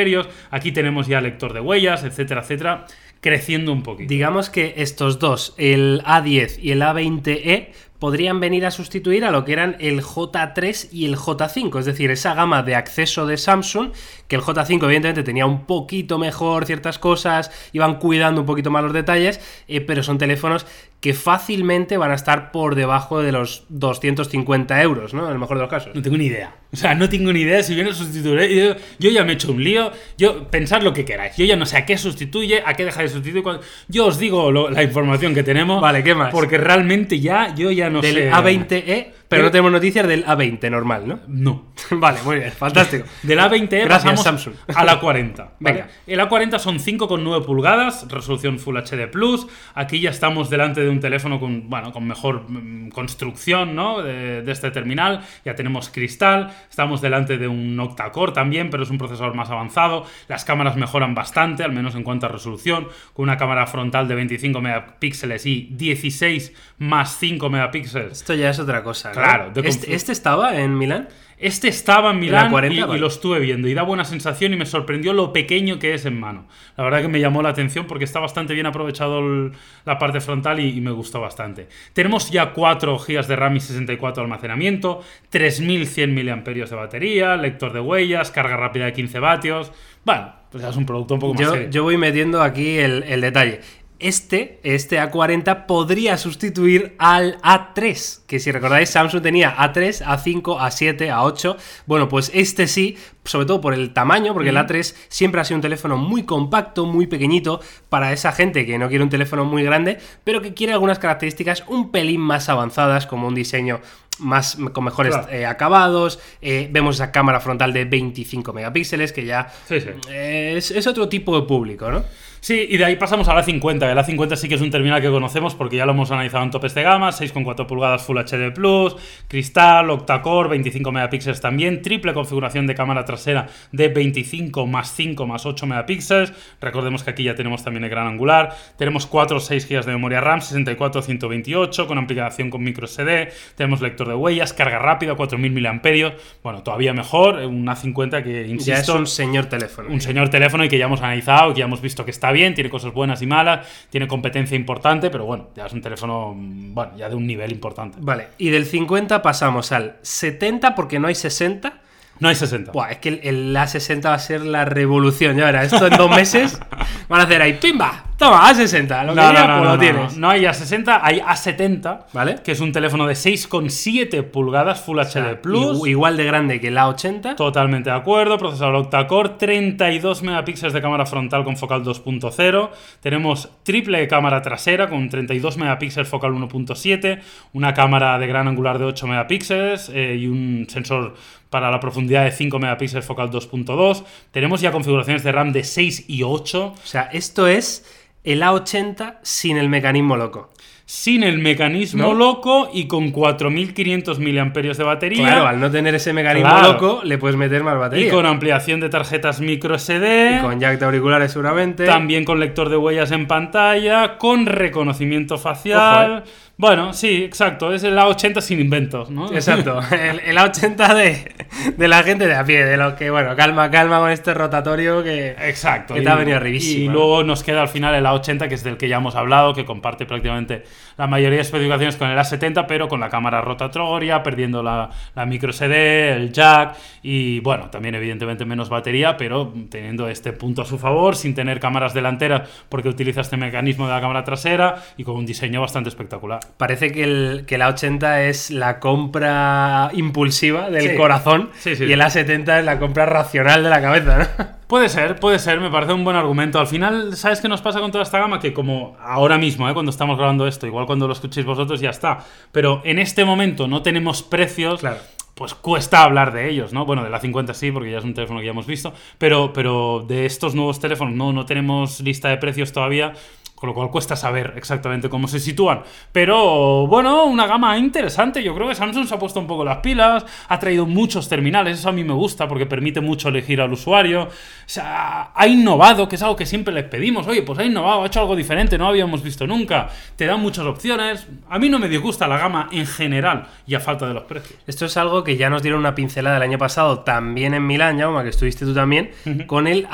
Aquí tenemos ya lector de huellas, etcétera, etcétera creciendo un poquito. Digamos que estos dos, el A10 y el A20e, podrían venir a sustituir a lo que eran el J3 y el J5, es decir, esa gama de acceso de Samsung, que el J5 evidentemente tenía un poquito mejor ciertas cosas, iban cuidando un poquito más los detalles, eh, pero son teléfonos que fácilmente van a estar por debajo de los 250 euros, ¿no? En el mejor de los casos. No tengo ni idea. O sea, no tengo ni idea si viene a sustituir. Yo, yo ya me he hecho un lío. Yo, pensad lo que queráis. Yo ya no sé a qué sustituye, a qué deja de sustituir. Yo os digo lo, la información que tenemos. Vale, ¿qué más? Porque realmente ya, yo ya no Del sé. A20e, pero no tenemos noticias del A20 normal, ¿no? No. vale, muy bien, fantástico. Del A20e Gracias, pasamos Samsung. a la 40. ¿vale? Venga. El A40 son 5,9 pulgadas, resolución Full HD Plus. Aquí ya estamos delante de un teléfono con, bueno, con mejor mm, construcción ¿no? de, de, este terminal. Ya tenemos cristal. Estamos delante de un octa-core también, pero es un procesador más avanzado. Las cámaras mejoran bastante, al menos en cuanto a resolución, con una cámara frontal de 25 megapíxeles y 16 más 5 megapíxeles. Esto ya es otra cosa. Claro. de ¿Este, ¿Este estaba en Milán? Este estaba en Milán 40, y, vale. y lo estuve viendo y da buena sensación y me sorprendió lo pequeño que es en mano. La verdad que me llamó la atención porque está bastante bien aprovechado el- la parte frontal y, y me gustó bastante. Tenemos ya 4 GB de RAM y 64 de almacenamiento, 3100 mAh de batería, lector de huellas, carga rápida de 15 vatios. Bueno, pues ya es un producto un poco más Yo, serio. yo voy metiendo aquí el, el detalle. Este, este A40 podría sustituir al A3, que si recordáis Samsung tenía A3, A5, A7, A8. Bueno, pues este sí, sobre todo por el tamaño, porque el A3 siempre ha sido un teléfono muy compacto, muy pequeñito, para esa gente que no quiere un teléfono muy grande, pero que quiere algunas características un pelín más avanzadas, como un diseño más con mejores Claro. eh, acabados. eh, vemos esa cámara frontal de 25 megapíxeles, que ya Sí, sí. eh, es, es otro tipo de público, ¿no? Sí, y de ahí pasamos a la 50. El A50 sí que es un terminal que conocemos porque ya lo hemos analizado en topes de gama, 6,4 pulgadas Full HD Plus, cristal, octa-core, 25 megapíxeles también, triple configuración de cámara trasera de 25 más 5 más 8 megapíxeles. Recordemos que aquí ya tenemos también el gran angular. Tenemos 4 o 6 GB de memoria RAM, 64 128 con ampliación con micro SD. Tenemos lector de huellas, carga rápida, 4000 mAh. Bueno, todavía mejor, un A50 que insisto, Ya es un señor teléfono. un señor teléfono y que ya hemos analizado, que ya hemos visto que está bien, tiene cosas buenas y malas, tiene competencia importante, pero bueno, ya es un teléfono, mm, bueno, ya de un nivel importante. Vale, y del 50 pasamos al 70 porque no hay 60. No hay 60. Buah, es que el, el A60 va a ser la revolución. Ya verás, esto en dos meses van a hacer ahí, ¡pimba! Toma, A60. Lo que No, querías, no, no, pues no, lo no, tienes. no hay A60, hay A70, ¿Vale? que es un teléfono de 6,7 pulgadas Full O sea, HD Plus. igu- igual de grande que el A80. Totalmente de acuerdo, procesador octa-core, 32 megapíxeles de cámara frontal con focal 2.0, tenemos triple cámara trasera con 32 megapíxeles focal 1.7, una cámara de gran angular de 8 megapíxeles eh, y un sensor para la profundidad de 5 megapíxeles focal 2.2, tenemos ya configuraciones de RAM de 6 y 8, O sea, esto es el A80 sin el mecanismo loco. Sin el mecanismo ¿No? loco y con 4500 miliamperios de batería. Claro, al no tener ese mecanismo Claro. loco, le puedes meter más batería. y con ampliación de tarjetas micro SD. Y con jack de auriculares seguramente. También con lector de huellas en pantalla, con reconocimiento facial. Ojo, eh. Bueno, sí, exacto. Es el A80 sin inventos, ¿no? Exacto. El, el A80 de, de la gente de a pie, de los que, bueno, calma, calma con este rotatorio que, Exacto. que te ha venido arribísimo. Y luego nos queda al final el A80, que es del que ya hemos hablado, que comparte prácticamente la mayoría de especificaciones con el A70, pero con la cámara rotatoria, perdiendo la, la micro SD, el jack y, bueno, también evidentemente menos batería, pero teniendo este punto a su favor, sin tener cámaras delanteras, porque utiliza este mecanismo de la cámara trasera y con un diseño bastante espectacular. Parece que el, que el A80 es la compra impulsiva del Sí. corazón Sí, sí. y el A70 es la compra racional de la cabeza, ¿no? Puede ser, puede ser, me parece un buen argumento. Al final, ¿sabes qué nos pasa con toda esta gama? Que como ahora mismo, ¿eh? cuando estamos grabando esto, igual cuando lo escuchéis vosotros ya está, pero en este momento no tenemos precios, Claro. pues cuesta hablar de ellos, ¿no? Bueno, de la 50 sí, porque ya es un teléfono que ya hemos visto, pero, pero de estos nuevos teléfonos no, no tenemos lista de precios todavía. Con lo cual cuesta saber exactamente cómo se sitúan. Pero bueno, una gama interesante. Yo creo que Samsung se ha puesto un poco las pilas, ha traído muchos terminales. Eso a mí me gusta porque permite mucho elegir al usuario. O sea, ha innovado, que es algo que siempre les pedimos. Oye, pues ha innovado, ha hecho algo diferente, no habíamos visto nunca. Te dan muchas opciones. A mí no me disgusta la gama en general y a falta de los precios. Esto es algo que ya nos dieron una pincelada el año pasado, también en Milán, Jaume, que estuviste tú también, con el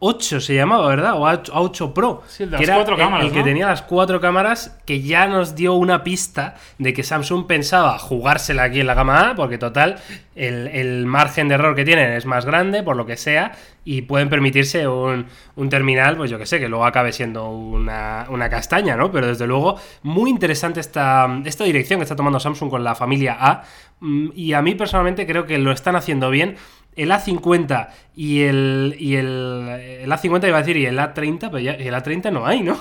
A8 se llamaba, ¿verdad? O A8, A8 Pro. Sí, el de que las era cuatro cámaras, El que ¿no? tenía las cuatro cámaras, que ya nos dio una pista de que Samsung pensaba jugársela aquí en la gama A, porque total, el, el margen de error que tienen es más grande, por lo que sea, y pueden permitirse un, un terminal, pues yo que sé, que luego acabe siendo una, una castaña, ¿no? Pero desde luego, muy interesante esta, esta dirección que está tomando Samsung con la familia A, mm, y a mí personalmente creo que lo están haciendo bien. El A50 y el, y el, el A50 iba a decir y el A30, pero ya el A30 no hay, ¿no?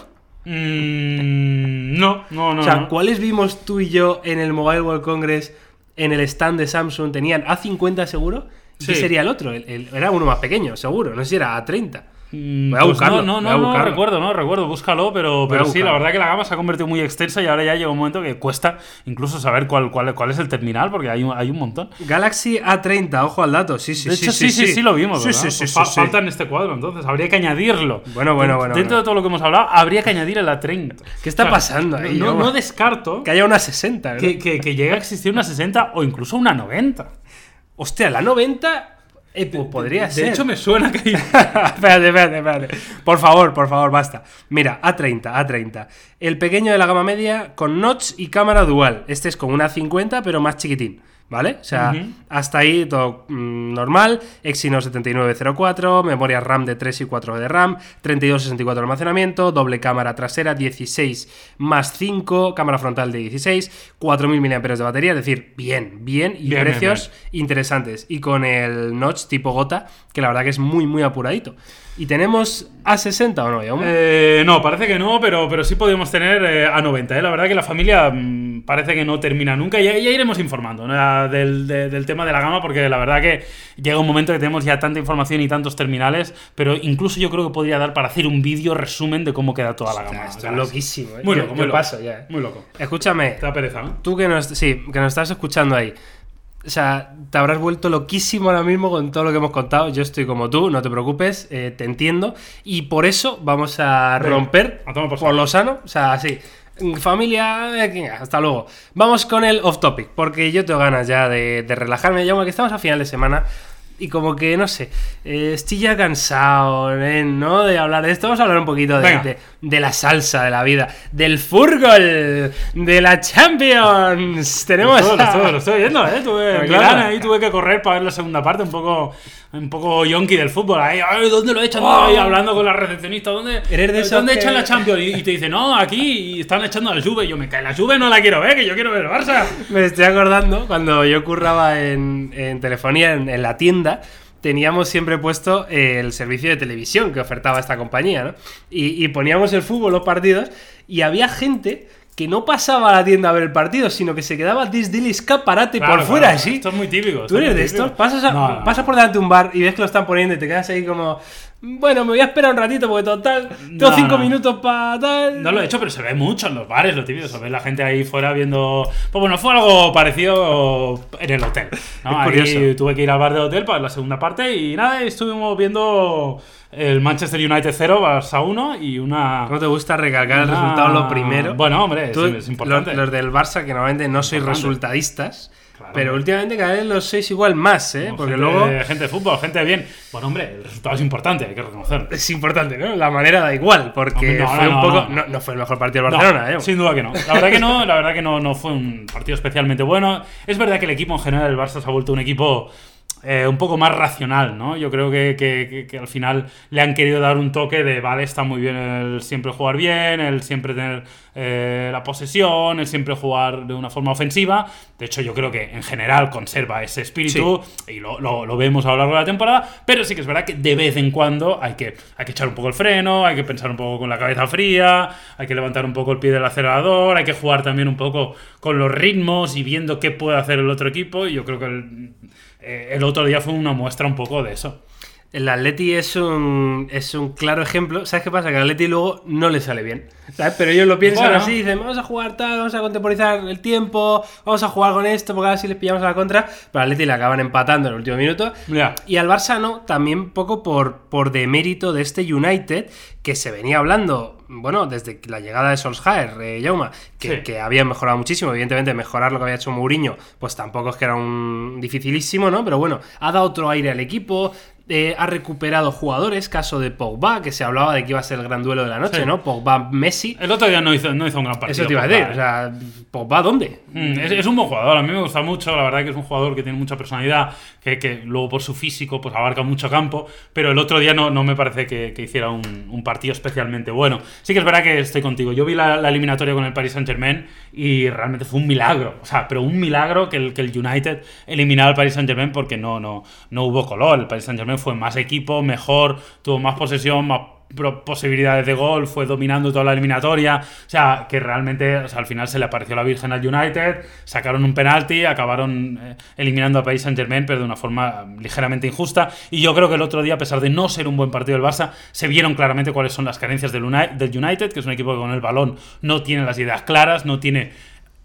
Mm, no, no, no. o sea, no. ¿cuáles vimos tú y yo en el Mobile World Congress en el stand de Samsung? ¿Tenían A50 seguro? ¿Y qué sería el otro? El- el- era uno más pequeño, seguro. No sé si era A30. Mm, Voy a pues buscarlo, No, voy no, a no, no buscarlo. recuerdo, no recuerdo, búscalo, pero, sí, la verdad que la gama se ha convertido muy extensa y ahora ya llega un momento que cuesta incluso saber cuál, cuál, cuál es el terminal, porque hay un, hay un montón. Galaxy A30, ojo al dato. Sí, sí, de sí. hecho, sí, sí, sí, lo vimos, Sí, ¿verdad? sí, sí, Pues sí, fa- sí. Falta en este cuadro, entonces habría que añadirlo. Bueno, bueno, bueno, Dentro bueno. de todo lo que hemos hablado, habría que añadir el A30. ¿Qué está pasando ahí, No, descarto Que haya una 60, ¿no? que, que, que llegue a existir una 60 o incluso una 90. Hostia, la 90. Eh, pues podría De ser. hecho, me suena que espérate, espérate, espérate. Por favor, por favor, basta. Mira, A30, A30. El pequeño de la gama media con notch y cámara dual. Este es con una 50, pero más chiquitín. ¿Vale? O sea, hasta ahí todo mm, normal. Exynos 7904, memoria RAM de 3 y 4 de RAM, 32 64 de almacenamiento, doble cámara trasera 16 más 5, cámara frontal de 16, 4000 mAh de batería, es decir, bien, bien y Bien, bien, precios interesantes. Y con el notch tipo gota, que la verdad que es muy, muy apuradito. ¿Y tenemos A60 o no? Eh, no, parece que no, pero, pero sí podemos tener eh, a 90. ¿eh? La verdad que la familia mm, parece que no termina nunca. Ya, ya iremos informando ¿no? del, de- del tema de la gama, porque la verdad que llega un momento que tenemos ya tanta información y tantos terminales, pero incluso yo creo que podría dar para hacer un vídeo resumen de cómo queda toda la gama. esto O es sea, loquísimo, ¿eh? Muy loco, yo muy loco. paso ya, ¿eh? Muy loco. Escúchame, Te da pereza, ¿no? tú que nos, sí, que nos estás escuchando ahí. O sea, te habrás vuelto loquísimo ahora mismo con todo lo que hemos contado. Yo estoy como tú, no te preocupes, eh, te entiendo. Y por eso vamos a Venga, romper a por lo sano. O sea, así. Familia, eh, hasta luego. Vamos con el off topic, porque yo tengo ganas ya de, de relajarme. Ya que estamos a final de semana y como que, no sé, eh, estoy ya cansado, ¿eh? ¿no? De hablar de esto. Vamos a hablar un poquito de, de- de la salsa de la vida, del furgol, de la Champions. Tenemos. Lo estoy, lo estoy, oyendo, ¿eh? Tuve, Claro. Ahí tuve que correr para ver la segunda parte, un poco, un poco yonki del fútbol. Ahí, "Ay, ¿dónde lo echan? Oh. Ahí hablando con la recepcionista. ¿Dónde, Eres de esos ¿dónde que- echan la Champions? Y, y te dice, no, aquí están echando a la Juve. Y yo me cae, la Juve no la quiero ver, que yo quiero ver el Barça. Me estoy acordando cuando yo curraba en, en telefonía en, en la tienda. Teníamos siempre puesto eh, el servicio de televisión que ofertaba esta compañía, ¿no? Y, y poníamos el fútbol, los partidos, y había gente que no pasaba a la tienda a ver el partido, sino que se quedaba desde el escaparate Claro, por fuera, claro, así. Esto es muy típico. ¿Tú es eres de estos? Pasas, a- No, no. pasas por delante de un bar y ves que lo están poniendo y te quedas ahí como. Bueno, me voy a esperar un ratito porque total, tengo No, cinco no. minutos para tal. No lo he hecho, pero se ve mucho en los bares, lo típico. Se ve la gente ahí fuera viendo. Pues bueno, fue algo parecido en el hotel. ¿no? Es Ahí curioso. tuve que ir al bar del hotel para la segunda parte y nada, estuvimos viendo el Manchester United 0, Barça 1 y una. ¿Cómo te gusta recalcar el una- resultado lo primero? Bueno, hombre, Tú, es, es importante. Los, los del Barça, que normalmente no sois Importante. resultadistas. Pero últimamente cada vez los sois igual más, ¿eh? Como Porque gente, luego gente de fútbol, gente de bien. Bueno, hombre, el resultado es importante, hay que reconocerlo. es importante, ¿no? La manera da igual, porque no, fue no, un poco. no. Fue el mejor partido del Barcelona, ¿eh? Sin duda que no. La verdad que no, la verdad que no, no fue un partido especialmente bueno. Es verdad que el equipo en general, el Barça, se ha vuelto un equipo eh, un poco más racional, ¿no? Yo creo que, que- que- al final le han querido dar un toque de, vale, está muy bien el siempre jugar bien, el siempre tener eh, la posesión, el siempre jugar de una forma ofensiva. De hecho, yo creo que en general conserva ese espíritu y lo, lo- lo vemos a lo largo de la temporada, pero sí que es verdad que de vez en cuando hay que, hay que echar un poco el freno, hay que pensar un poco con la cabeza fría, hay que levantar un poco el pie del acelerador, hay que jugar también un poco con los ritmos y viendo qué puede hacer el otro equipo. Y yo creo que el, el otro día fue una muestra un poco de eso. El Atleti es un, es un claro ejemplo. ¿Sabes qué pasa? Que al Atleti luego no le sale bien. ¿sabes? Pero ellos lo piensan Bueno. así, dicen, vamos a jugar tal, vamos a contemporizar el tiempo, vamos a jugar con esto, porque ahora sí les pillamos a la contra. Pero al Atleti le acaban empatando en el último minuto. Y al Barça no, también poco por, por demérito de este United, que se venía hablando, bueno, desde la llegada de Solskjaer, eh, Jauma, que, Sí. que había mejorado muchísimo. Evidentemente, mejorar lo que había hecho Mourinho, pues tampoco es que era un dificilísimo, ¿no? Pero bueno, ha dado otro aire al equipo. Eh, ha recuperado jugadores, caso de Pogba, que se hablaba de que iba a ser el gran duelo de la noche, Sí. ¿no? Pogba-Messi. El otro día no hizo, no hizo un gran partido. Eso te iba a Pogba, decir. O sea, ¿Pogba dónde? Mm, Es, es un buen jugador, a mí me gusta mucho, la verdad que es un jugador que tiene mucha personalidad, que, que luego por su físico pues abarca mucho campo, pero el otro día no, no me parece que, que hiciera un, un partido especialmente bueno. Sí que es verdad que estoy contigo, yo vi la, la eliminatoria con el Paris Saint Germain y realmente fue un milagro, o sea, pero un milagro que el, que el United eliminara al Paris Saint Germain porque no, no, no hubo color, el Paris Saint Germain fue más equipo, mejor, tuvo más posesión, más posibilidades de gol, fue dominando toda la eliminatoria. O sea, que realmente al final se le apareció la Virgen al United, sacaron un penalti, acabaron eh, eliminando al Paris Saint Germain, pero de una forma eh, ligeramente injusta. Y yo creo que el otro día, a pesar de no ser un buen partido del Barça, se vieron claramente cuáles son las carencias del United, que es un equipo que con el balón no tiene las ideas claras, no tiene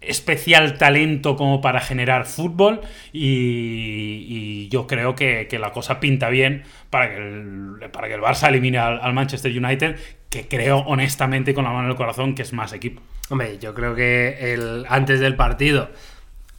especial talento como para generar fútbol y, yo creo que, que la cosa pinta bien para que el, para que el Barça elimine al, al Manchester United, que creo honestamente con la mano en el corazón que es más equipo. Hombre, yo creo que el, antes del partido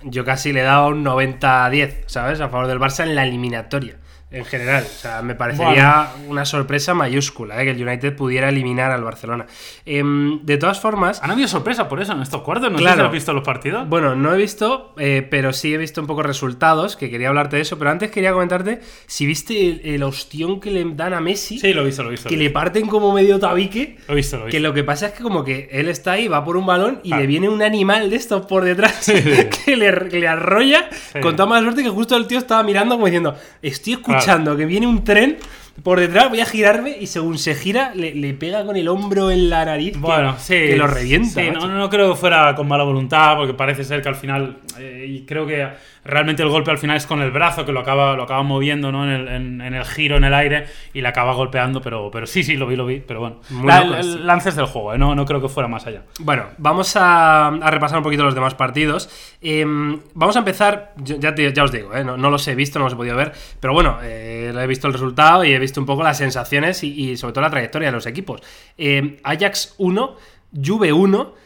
yo casi le daba un 90-10, ¿sabes? A favor del Barça en la eliminatoria, en general. O sea, me parecería una sorpresa mayúscula ¿eh? que el United pudiera eliminar al Barcelona. Em, de todas formas, Han habido sorpresa por eso en estos cuartos, no sé si has visto los partidos. bueno, no he visto, eh, pero sí he visto un poco resultados, que quería hablarte de eso, pero antes quería comentarte si viste el, el ostión que le dan a Messi, Sí, lo he visto, lo he visto. que Lo le parten como medio tabique. lo he visto. lo he Que visto. lo que pasa es que como que él está ahí, va por un balón y Ah. le viene un animal de estos por detrás Sí, sí. que le, le arrolla Sí. con toda mala suerte que justo el tío estaba mirando como diciendo, estoy escuchando que viene un tren por detrás, voy a girarme y según se gira le, le pega con el hombro en la nariz que- Bueno, sí. que, lo revienta. Sí, no, no creo que fuera con mala voluntad, porque parece ser que al final. eh, y creo que realmente el golpe al final es con el brazo, que lo acaba, lo acaba moviendo ¿no? en, el, en- en el giro, en el aire, y le acaba golpeando. Pero, pero sí, sí, lo vi, lo vi. Pero bueno. La- loco el- lances del juego, ¿eh? no, no creo que fuera más allá. Bueno, vamos a, a repasar un poquito los demás partidos. Em, vamos a empezar, ya, te- ya os digo, eh, no, no los he visto, no los he podido ver, pero bueno, eh, he visto el resultado y he visto un poco las sensaciones y, y sobre todo la trayectoria de los equipos. Em, Ajax 1, Juve 1.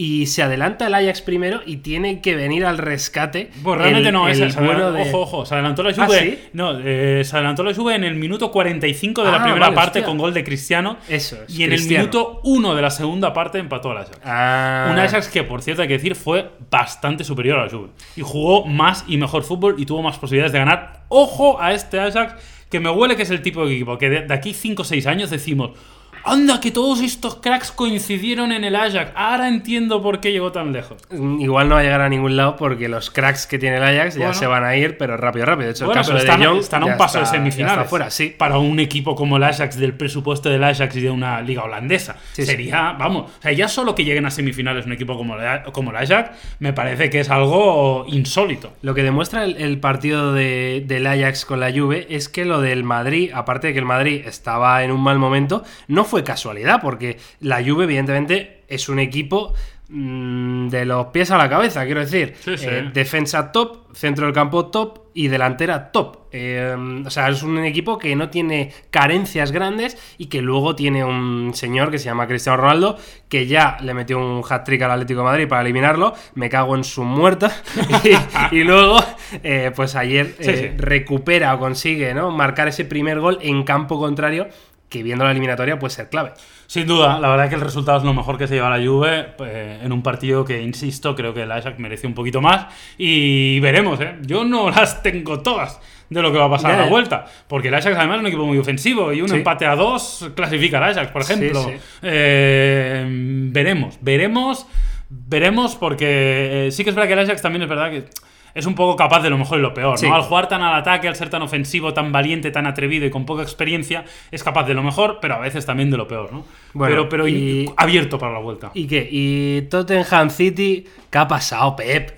Y se adelanta el Ajax primero y tiene que venir al rescate. Pues realmente el- no, el se bueno de- ojo, ojo, se adelantó la ¿Ah, Juve. sí? No, eh, se adelantó la Juve en el minuto 45 de la Ah, primera vale, parte hostia. con gol de Cristiano. Eso es, Y en Cristiano. el minuto 1 de la segunda parte empató al Ajax. Ah. Un Ajax que, por cierto, hay que decir, fue bastante superior a la Juve. Y jugó más y mejor fútbol y tuvo más posibilidades de ganar. Ojo a este Ajax, que me huele que es el tipo de equipo que de, de aquí 5 o 6 años decimos, Anda, que todos estos cracks coincidieron en el Ajax. Ahora entiendo por qué llegó tan lejos. Igual no va a llegar a ningún lado porque los cracks que tiene el Ajax ya se van a ir, pero rápido, rápido. De hecho, Bueno, el caso están, De Jong están a un paso está- de semifinales. está fuera, sí. Para un equipo como el Ajax, del presupuesto del Ajax y de una liga holandesa. Sí, sí. Sería, vamos, o sea, ya solo que lleguen a semifinales un equipo como, el- como el Ajax, me parece que es algo insólito. Lo que demuestra el, el partido de- del Ajax con la Juve es que lo del Madrid, aparte de que el Madrid estaba en un mal momento, no fue casualidad, porque la Juve, evidentemente, es un equipo mm, de los pies a la cabeza, quiero decir. Sí, sí. Eh, defensa top, centro del campo top y delantera top. Eh, o sea, es un equipo que no tiene carencias grandes y que luego tiene un señor que se llama Cristiano Ronaldo, que ya le metió un hat-trick al Atlético de Madrid para eliminarlo. Me cago en su muerta. y, y luego, eh, pues ayer sí. recupera o consigue ¿no? marcar ese primer gol en campo contrario, que viendo la eliminatoria puede ser clave. Sin duda, la verdad que el resultado es lo mejor que se lleva la Juve eh, en un partido que, insisto, creo que el Ajax merece un poquito más. Y veremos, ¿eh? Yo no las tengo todas de lo que va a pasar a la vuelta. Porque el Ajax además es un equipo muy ofensivo y un Sí. empate a dos clasifica al Ajax, por Sí, ejemplo. sí. Eh, veremos, veremos, veremos porque eh, sí que es verdad que el Ajax también es verdad que... Es un poco capaz de lo mejor y lo peor, Sí. ¿no? Al jugar tan al ataque, al ser tan ofensivo, tan valiente, tan atrevido y con poca experiencia, es capaz de lo mejor, pero a veces también de lo peor, ¿no? Bueno, pero pero y- abierto para la vuelta. ¿Y qué? ¿Y Tottenham City? ¿Qué ha pasado, Pep?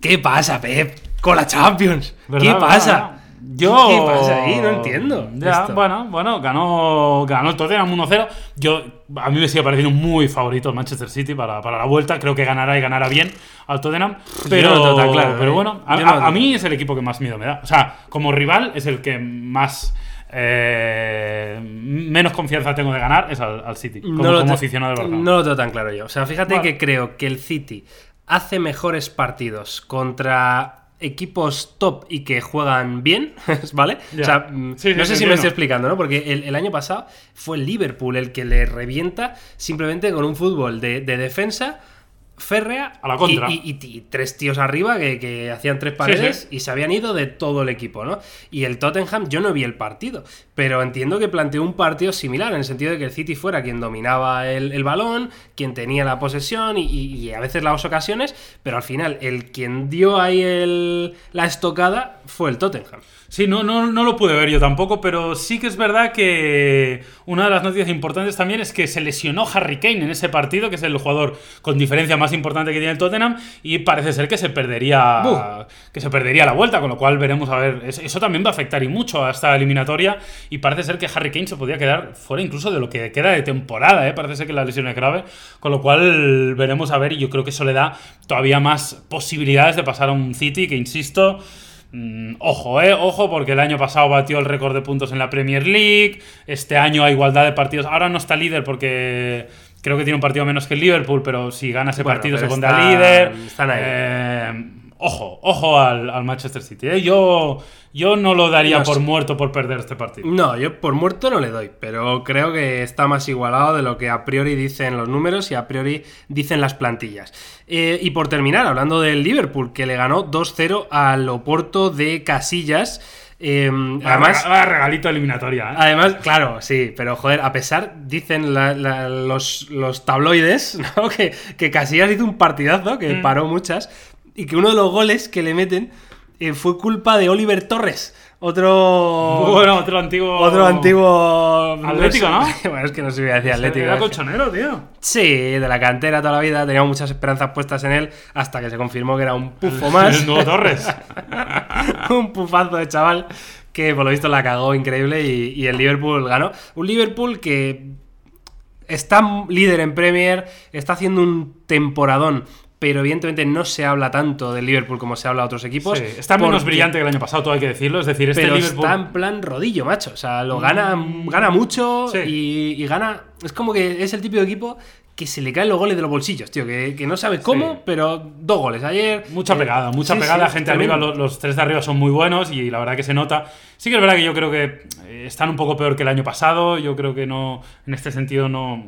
¿Qué pasa, Pep? Con la Champions. ¿Qué ¿Verdad, pasa? verdad? Yo... ¿Qué pasa ahí? No entiendo. Ya, esto. bueno, bueno, ganó, ganó el Tottenham 1-0. Yo, a mí me sigue pareciendo muy favorito el Manchester City para, para la vuelta. Creo que ganará y ganará bien al Tottenham. Pero, no lo tengo tan claro, pero ¿eh? bueno, a, no mí es el equipo que más miedo me da. O sea, como rival es el que más... eh, menos confianza tengo de ganar es al, al City. Como, te- aficionado de verdad. No lo tengo tan claro yo. O sea, fíjate que creo que el City hace mejores partidos contra equipos top y que juegan bien, ¿vale? O sea, mm, sí, no sé si me estoy explicando, ¿no? Porque el, el año pasado fue el Liverpool el que le revienta simplemente con un fútbol de, de defensa férrea A la contra. Y, y- y tres tíos arriba que, que hacían tres paredes sí. y se habían ido de todo el equipo, ¿no? Y el Tottenham, yo no vi el partido, pero entiendo que planteó un partido similar, en el sentido de que el City fuera quien dominaba el, el balón, quien tenía la posesión y a veces las ocasiones, pero al final el quien dio ahí el- la estocada fue el Tottenham. Sí, no, no, no lo pude ver yo tampoco, pero sí que es verdad que una de las noticias importantes también es que se lesionó Harry Kane en ese partido, que es el jugador con diferencia más importante que tiene el Tottenham, y parece ser que se perdería que se perdería la vuelta, con lo cual veremos a ver. es- Eso también va a afectar y mucho a esta eliminatoria, y parece ser que Harry Kane se podría quedar fuera incluso de lo que queda de temporada, ¿eh? parece ser que la lesión es grave, con lo cual veremos a ver, y yo creo que eso le da todavía más posibilidades de pasar a un City que, insisto, Mm, ojo, eh, ojo, porque el año pasado batió el récord de puntos en la Premier League. Este año a igualdad de partidos. Ahora no está líder porque creo que tiene un partido menos que el Liverpool, pero si gana ese Bueno, partido se pondrá líder. están ahí. Eh, ojo, ojo al, al Manchester City. eh. Yo, yo no lo daría No por muerto por perder este partido. No, yo por muerto no le doy, pero creo que está más igualado de lo que a priori dicen los números y a priori dicen las plantillas. Eh, y por terminar, hablando del Liverpool, que le ganó 2-0 al Oporto de Casillas. eh, además, regalito eliminatoria. ¿eh? Además, claro, sí, pero joder, a pesar, dicen la- la- los, los tabloides, ¿no? que, que Casillas hizo un partidazo, que Mm. paró muchas, y que uno de los goles que le meten eh, fue culpa de Oliver Torres, otro... bueno, otro antiguo. Otro antiguo. Atlético, ¿no? bueno, es que no se iba a decir Atlético. Era colchonero, tío. Sí, de la cantera toda la vida. Teníamos muchas esperanzas puestas en él hasta que se confirmó que era un pufo más. El nuevo Torres. un pufazo de chaval que por lo visto la cagó increíble y, y el Liverpool ganó. Un Liverpool que está líder en Premier, está haciendo un temporadón. Pero evidentemente no se habla tanto del Liverpool como se habla de otros equipos. Sí, está menos brillante que el año pasado, todo hay que decirlo. Es decir, este pero Liverpool. está en plan rodillo, macho. O sea, lo gana, gana mucho Sí. y, y gana. Es como que es el típico equipo que se le caen los goles de los bolsillos, tío. Que, que no sabe cómo, Sí. pero dos goles ayer. Mucha Eh, pegada, mucha pegada, gente arriba, los, los tres de arriba son muy buenos y la verdad que se nota. Sí que es verdad que yo creo que eh, están un poco peor que el año pasado, yo creo que no, en este sentido no...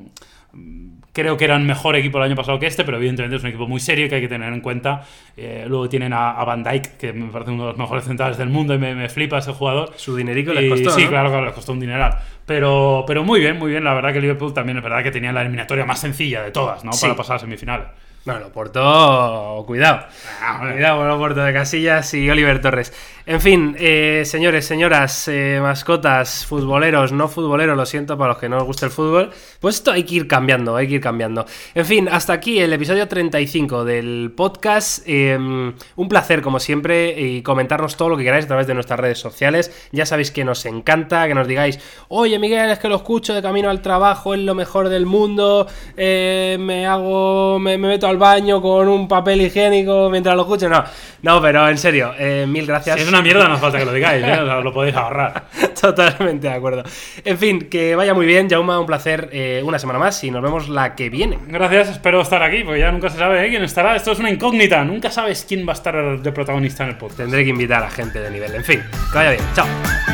Creo que eran mejor equipo el año pasado que este, pero evidentemente es un equipo muy serio que hay que tener en cuenta. Eh, luego tienen a, Van Dijk, que me parece uno de los mejores centrales del mundo y me, flipa ese jugador. Su dinerico les costó. Sí, claro, claro, les costó un dineral. Pero, pero muy bien, muy bien. La verdad que Liverpool también es verdad que tenía la eliminatoria más sencilla de todas, ¿no? Para pasar a semifinales. Bueno, Porto, cuidado. Ah, cuidado con Porto de Casillas y Oliver Torres. En fin, eh, señores, señoras, eh, mascotas, futboleros, no futboleros, lo siento para los que no os guste el fútbol, pues esto hay que ir cambiando, hay que ir cambiando. En fin, hasta aquí el episodio 35 del podcast. Em, un placer, como siempre, y comentarnos todo lo que queráis a través de nuestras redes sociales. Ya sabéis que nos encanta que nos digáis, oye Miguel, es que lo escucho de camino al trabajo, es lo mejor del mundo, eh, me hago, me, meto al baño con un papel higiénico mientras lo escucho. No, no, pero en serio, mil gracias una mierda, no hace falta que lo digáis, ¿eh? lo podéis ahorrar. Totalmente de acuerdo. En fin, que vaya muy bien, Jauma, un placer eh, una semana más y nos vemos la que viene. Gracias, espero estar aquí, porque ya nunca se sabe ¿eh? quién estará. Esto es una incógnita, nunca sabes quién va a estar de protagonista en el podcast. Tendré que invitar a gente de nivel. En fin, que vaya bien, chao.